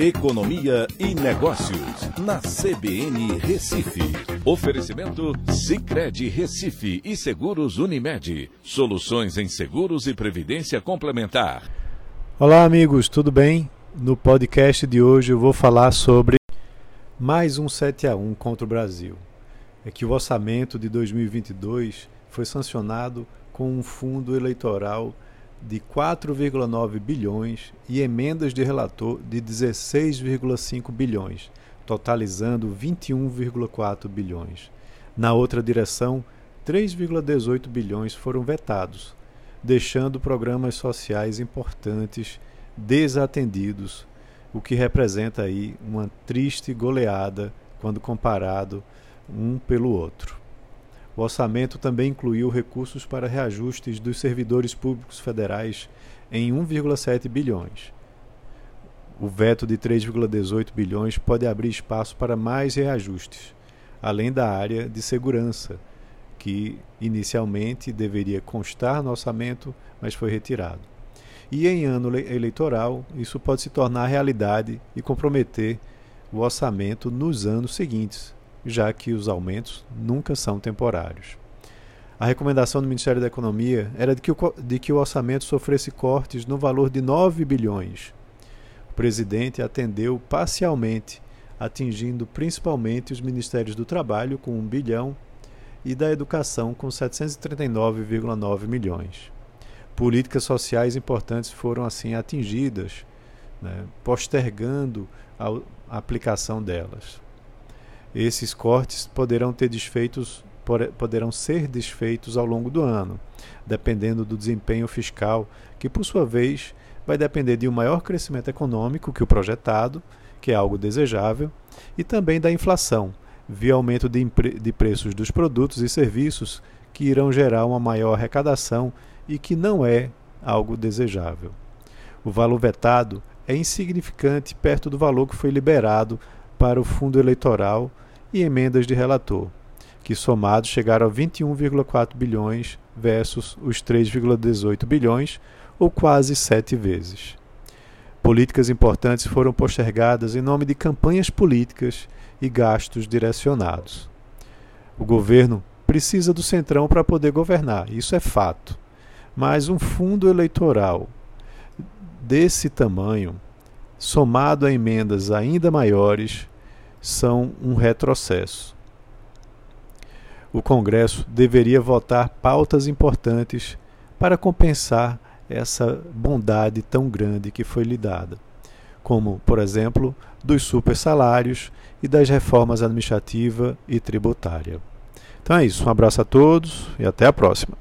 Economia e Negócios, na CBN Recife. Oferecimento Cicred Recife e Seguros Unimed. Soluções em seguros e previdência complementar. Olá, amigos, tudo bem? No podcast de hoje eu vou falar sobre mais um 7 a 1 contra o Brasil. É que o orçamento de 2022 foi sancionado com um fundo eleitoral de 4,9 bilhões e emendas de relator de 16,5 bilhões, totalizando 21,4 bilhões. Na outra direção, 3,18 bilhões foram vetados, deixando programas sociais importantes desatendidos, o que representa aí uma triste goleada quando comparado um pelo outro. O orçamento também incluiu recursos para reajustes dos servidores públicos federais em 1,7 bilhões. O veto de 3,18 bilhões pode abrir espaço para mais reajustes, além da área de segurança, que inicialmente deveria constar no orçamento, mas foi retirado. E em ano eleitoral, isso pode se tornar realidade e comprometer o orçamento nos anos seguintes, já que os aumentos nunca são temporários. A recomendação do Ministério da Economia era de que, o, de que o orçamento sofresse cortes no valor de 9 bilhões. O presidente atendeu parcialmente, atingindo principalmente os ministérios do Trabalho, com 1 bilhão, e da Educação, com 739,9 milhões. Políticas sociais importantes foram assim atingidas, né, postergando a, aplicação delas. Esses cortes poderão ter desfeitos poderão ser desfeitos ao longo do ano, dependendo do desempenho fiscal, que por sua vez vai depender de um maior crescimento econômico que o projetado, que é algo desejável, e também da inflação, via aumento de, de preços dos produtos e serviços que irão gerar uma maior arrecadação e que não é algo desejável. O valor vetado é insignificante perto do valor que foi liberado para o fundo eleitoral e emendas de relator, que somados chegaram a 21,4 bilhões versus os 3,18 bilhões, ou quase sete vezes. Políticas importantes foram postergadas em nome de campanhas políticas e gastos direcionados. O governo precisa do Centrão para poder governar, isso é fato. Mas um fundo eleitoral desse tamanho, somado a emendas ainda maiores, são um retrocesso. O Congresso deveria votar pautas importantes para compensar essa bondade tão grande que foi lhe dada, como, por exemplo, dos supersalários e das reformas administrativa e tributária. Então é isso, um abraço a todos e até a próxima.